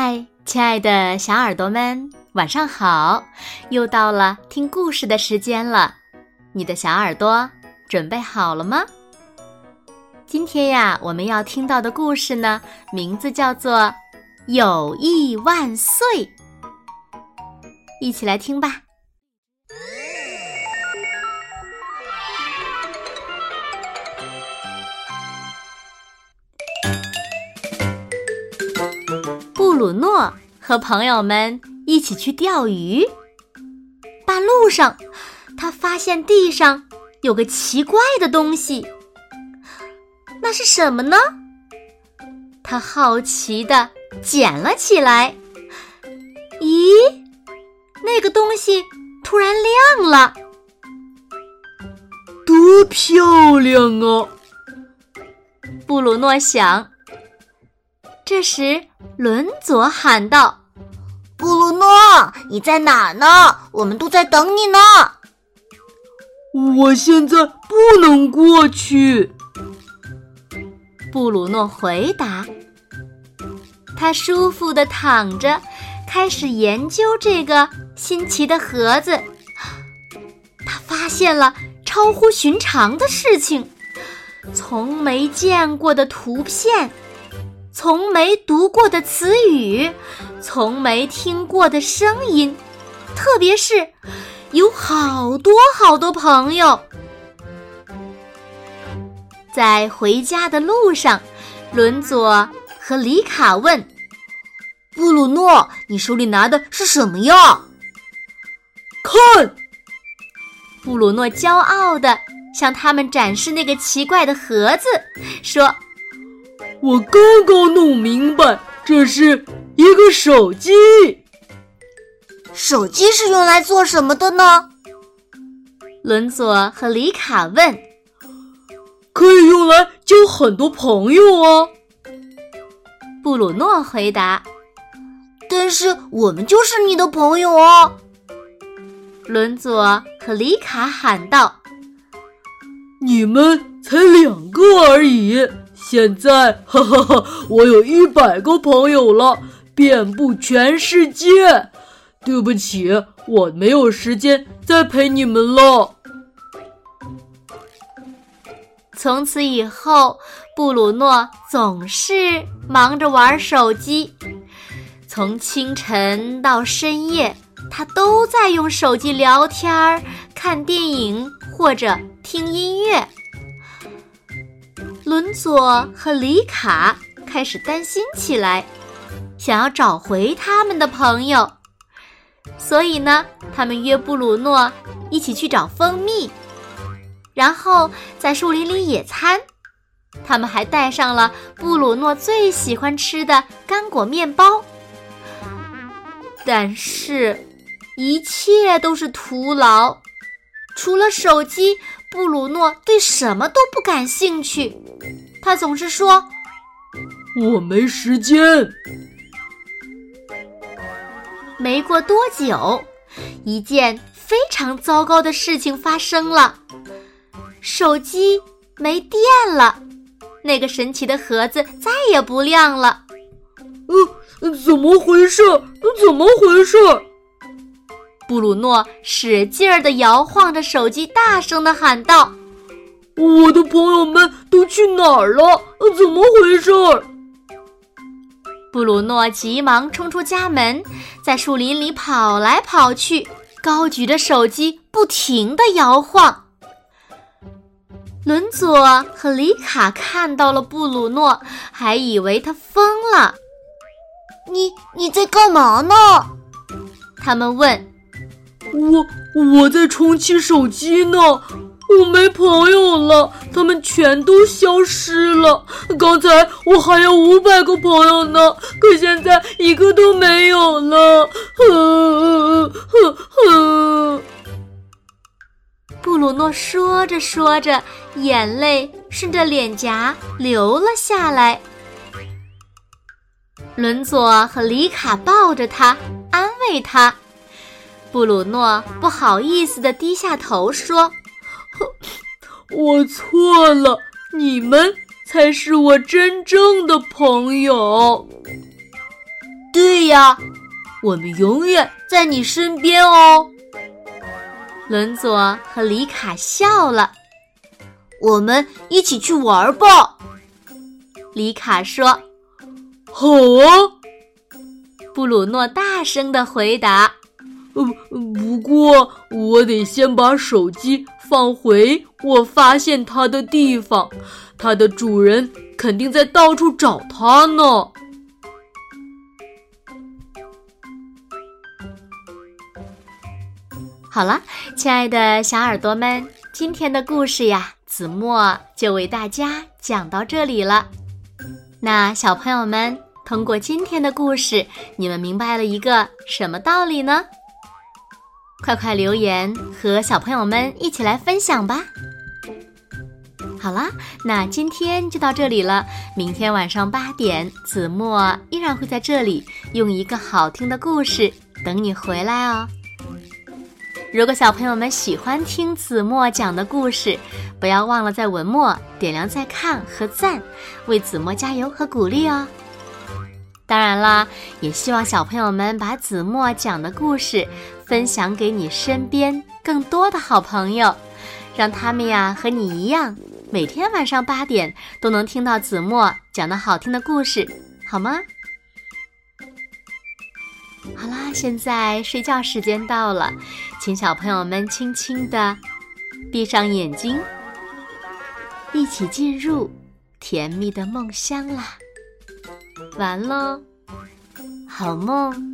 嗨，亲爱的小耳朵们，晚上好！又到了听故事的时间了，你的小耳朵准备好了吗？今天呀，我们要听到的故事呢，名字叫做《友谊万岁》，一起来听吧。鲁诺和朋友们一起去钓鱼。半路上，他发现地上有个奇怪的东西，那是什么呢？他好奇的捡了起来。咦，那个东西突然亮了，多漂亮啊！布鲁诺想。这时，伦佐喊道：“布鲁诺，你在哪儿呢？我们都在等你呢。”我现在不能过去。布鲁诺回答。他舒服的躺着，开始研究这个新奇的盒子。他发现了超乎寻常的事情，从没见过的图片。从没读过的词语，从没听过的声音，特别是有好多好多朋友。在回家的路上，伦佐和里卡问布鲁诺：“你手里拿的是什么呀？”看，布鲁诺骄傲的向他们展示那个奇怪的盒子，说。我刚刚弄明白，这是一个手机。手机是用来做什么的呢？伦佐和里卡问。可以用来交很多朋友啊。布鲁诺回答。但是我们就是你的朋友哦。伦佐和里卡喊道。你们才两个而已。现在，哈哈哈，我有一百个朋友了，遍布全世界。对不起，我没有时间再陪你们了。从此以后，布鲁诺总是忙着玩手机，从清晨到深夜，他都在用手机聊天、看电影或者听音乐。伦佐和里卡开始担心起来，想要找回他们的朋友，所以呢，他们约布鲁诺一起去找蜂蜜，然后在树林里野餐。他们还带上了布鲁诺最喜欢吃的干果面包。但是，一切都是徒劳，除了手机。布鲁诺对什么都不感兴趣，他总是说：“我没时间。”没过多久，一件非常糟糕的事情发生了，手机没电了，那个神奇的盒子再也不亮了。呃，怎么回事？怎么回事？布鲁诺使劲儿地摇晃着手机，大声地喊道：“我的朋友们都去哪儿了？怎么回事？”布鲁诺急忙冲出家门，在树林里跑来跑去，高举着手机，不停地摇晃。伦佐和里卡看到了布鲁诺，还以为他疯了。“你你在干嘛呢？”他们问。我我在重启手机呢，我没朋友了，他们全都消失了。刚才我还有五百个朋友呢，可现在一个都没有了。哼哼哼！布鲁诺说着说着，眼泪顺着脸颊流了下来。伦佐和里卡抱着他，安慰他。布鲁诺不好意思的低下头说：“我错了，你们才是我真正的朋友。”对呀，我们永远在你身边哦。伦佐和里卡笑了。我们一起去玩吧。里卡说：“好啊。”布鲁诺大声的回答：“不过我得先把手机放回我发现它的地方，它的主人肯定在到处找它呢。”好了，亲爱的小耳朵们，今天的故事呀，子墨就为大家讲到这里了。那小朋友们，通过今天的故事，你们明白了一个什么道理呢？快快留言和小朋友们一起来分享吧。好啦，那今天就到这里了。明天晚上八点，子墨依然会在这里用一个好听的故事等你回来哦。如果小朋友们喜欢听子墨讲的故事，不要忘了在文末点亮再看和赞，为子墨加油和鼓励哦。当然啦，也希望小朋友们把子墨讲的故事分享给你身边更多的好朋友，让他们呀和你一样，每天晚上八点都能听到子墨讲的好听的故事，好吗？好啦，现在睡觉时间到了，请小朋友们轻轻的闭上眼睛，一起进入甜蜜的梦乡啦！完了，好梦。